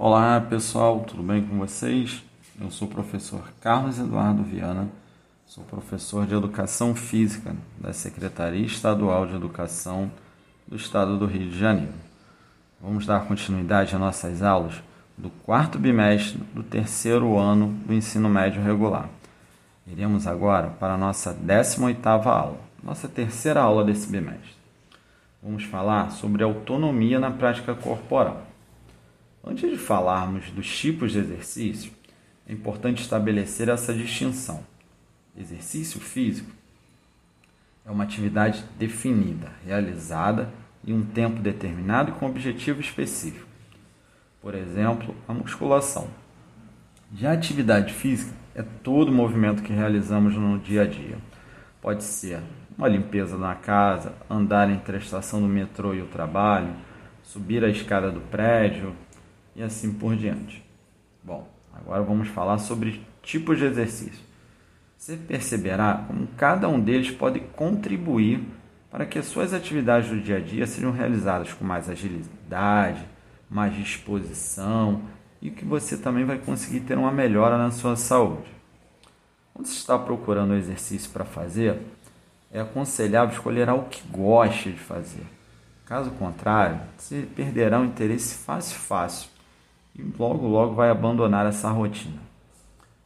Olá pessoal, tudo bem com vocês? Eu sou o professor Carlos Eduardo Viana, sou professor de Educação Física da Secretaria Estadual de Educação do Estado do Rio de Janeiro. Vamos dar continuidade às nossas aulas do quarto bimestre do terceiro ano do ensino médio regular. Iremos agora para a nossa 18ª aula, nossa terceira aula desse bimestre. Vamos falar sobre autonomia na prática corporal. Antes de falarmos dos tipos de exercício, é importante estabelecer essa distinção. Exercício físico é uma atividade definida, realizada em um tempo determinado e com objetivo específico. Por exemplo, a musculação. Já a atividade física é todo o movimento que realizamos no dia a dia. Pode ser uma limpeza na casa, andar entre a estação do metrô e o trabalho, subir a escada do prédio, e assim por diante. Bom, agora vamos falar sobre tipos de exercício. Você perceberá como cada um deles pode contribuir para que as suas atividades do dia a dia sejam realizadas com mais agilidade, mais disposição e que você também vai conseguir ter uma melhora na sua saúde. Quando você está procurando um exercício para fazer, é aconselhável escolher algo que goste de fazer. Caso contrário, você perderá o interesse fácil fácil e logo logo vai abandonar essa rotina.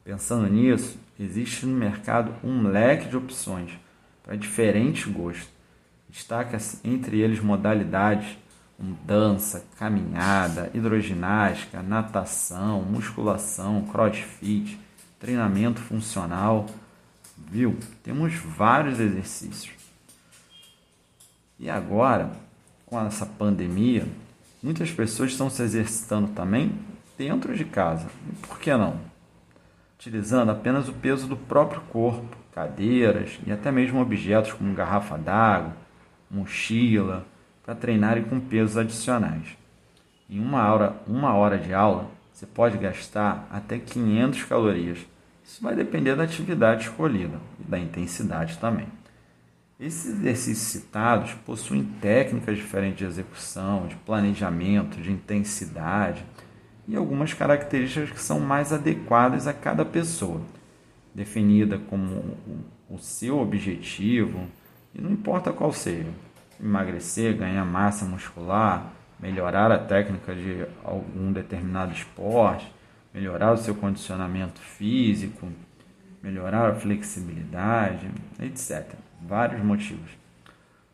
Pensando nisso, existe no mercado um leque de opções para diferentes gostos. Destaca-se entre eles modalidades como dança, caminhada, hidroginástica, natação, musculação, crossfit, treinamento funcional. Viu? Temos vários exercícios. E agora, com essa pandemia, Muitas pessoas estão se exercitando também dentro de casa. Por que não? Utilizando apenas o peso do próprio corpo, cadeiras e até mesmo objetos como garrafa d'água, mochila, para treinarem com pesos adicionais. Em uma hora, uma hora de aula, você pode gastar até 500 calorias. Isso vai depender da atividade escolhida e da intensidade também. Esses exercícios citados possuem técnicas diferentes de execução, de planejamento, de intensidade e algumas características que são mais adequadas a cada pessoa, definida como o seu objetivo, e não importa qual seja, emagrecer, ganhar massa muscular, melhorar a técnica de algum determinado esporte, melhorar o seu condicionamento físico, melhorar a flexibilidade, etc vários motivos.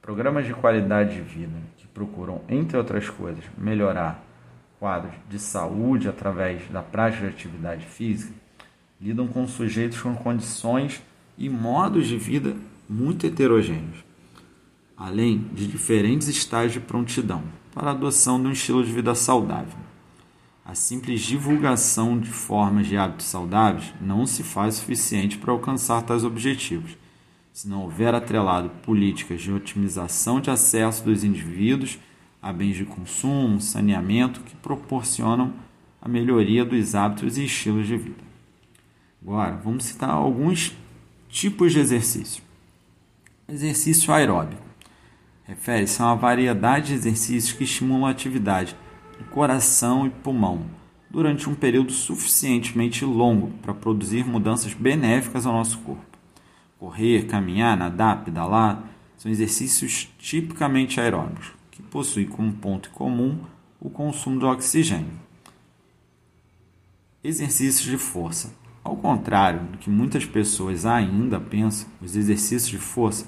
Programas de qualidade de vida que procuram, entre outras coisas, melhorar quadros de saúde através da prática de atividade física, lidam com sujeitos com condições e modos de vida muito heterogêneos, além de diferentes estágios de prontidão para a adoção de um estilo de vida saudável. A simples divulgação de formas de hábitos saudáveis não se faz suficiente para alcançar tais objetivos se não houver atrelado políticas de otimização de acesso dos indivíduos a bens de consumo, saneamento que proporcionam a melhoria dos hábitos e estilos de vida. Agora, vamos citar alguns tipos de exercício. Exercício aeróbico refere-se a uma variedade de exercícios que estimulam a atividade coração e pulmão durante um período suficientemente longo para produzir mudanças benéficas ao nosso corpo. Correr, caminhar, nadar, pedalar são exercícios tipicamente aeróbicos, que possuem como ponto comum o consumo de oxigênio. Exercícios de força. Ao contrário do que muitas pessoas ainda pensam, os exercícios de força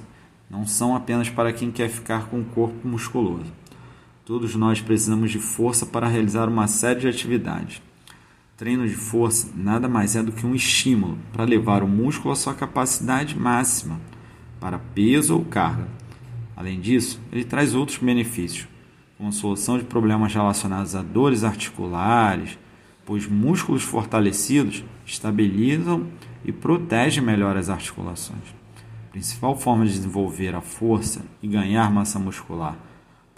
não são apenas para quem quer ficar com o corpo musculoso. Todos nós precisamos de força para realizar uma série de atividades. Treino de força nada mais é do que um estímulo para levar o músculo à sua capacidade máxima para peso ou carga. Além disso, ele traz outros benefícios, como solução de problemas relacionados a dores articulares, pois músculos fortalecidos estabilizam e protegem melhor as articulações. A principal forma de desenvolver a força e ganhar massa muscular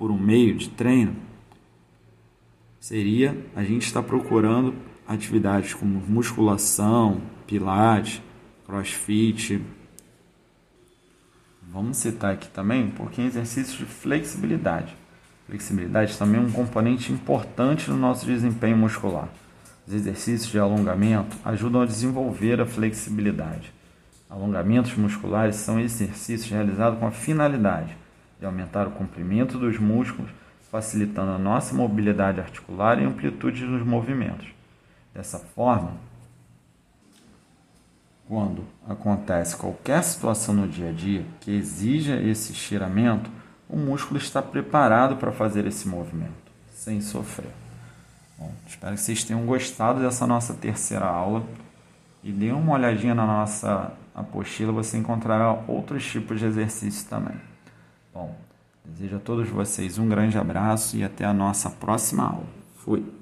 por um meio de treino seria a gente estar procurando atividades como musculação, pilates, crossfit. Vamos citar aqui também um pouquinho exercícios de flexibilidade. Flexibilidade também é um componente importante no nosso desempenho muscular. Os exercícios de alongamento ajudam a desenvolver a flexibilidade. Alongamentos musculares são exercícios realizados com a finalidade de aumentar o comprimento dos músculos, facilitando a nossa mobilidade articular e amplitude dos movimentos. Dessa forma, quando acontece qualquer situação no dia a dia que exija esse estiramento, o músculo está preparado para fazer esse movimento, sem sofrer. Bom, espero que vocês tenham gostado dessa nossa terceira aula e dê uma olhadinha na nossa apostila, você encontrará outros tipos de exercícios também. Bom, desejo a todos vocês um grande abraço e até a nossa próxima aula. Fui!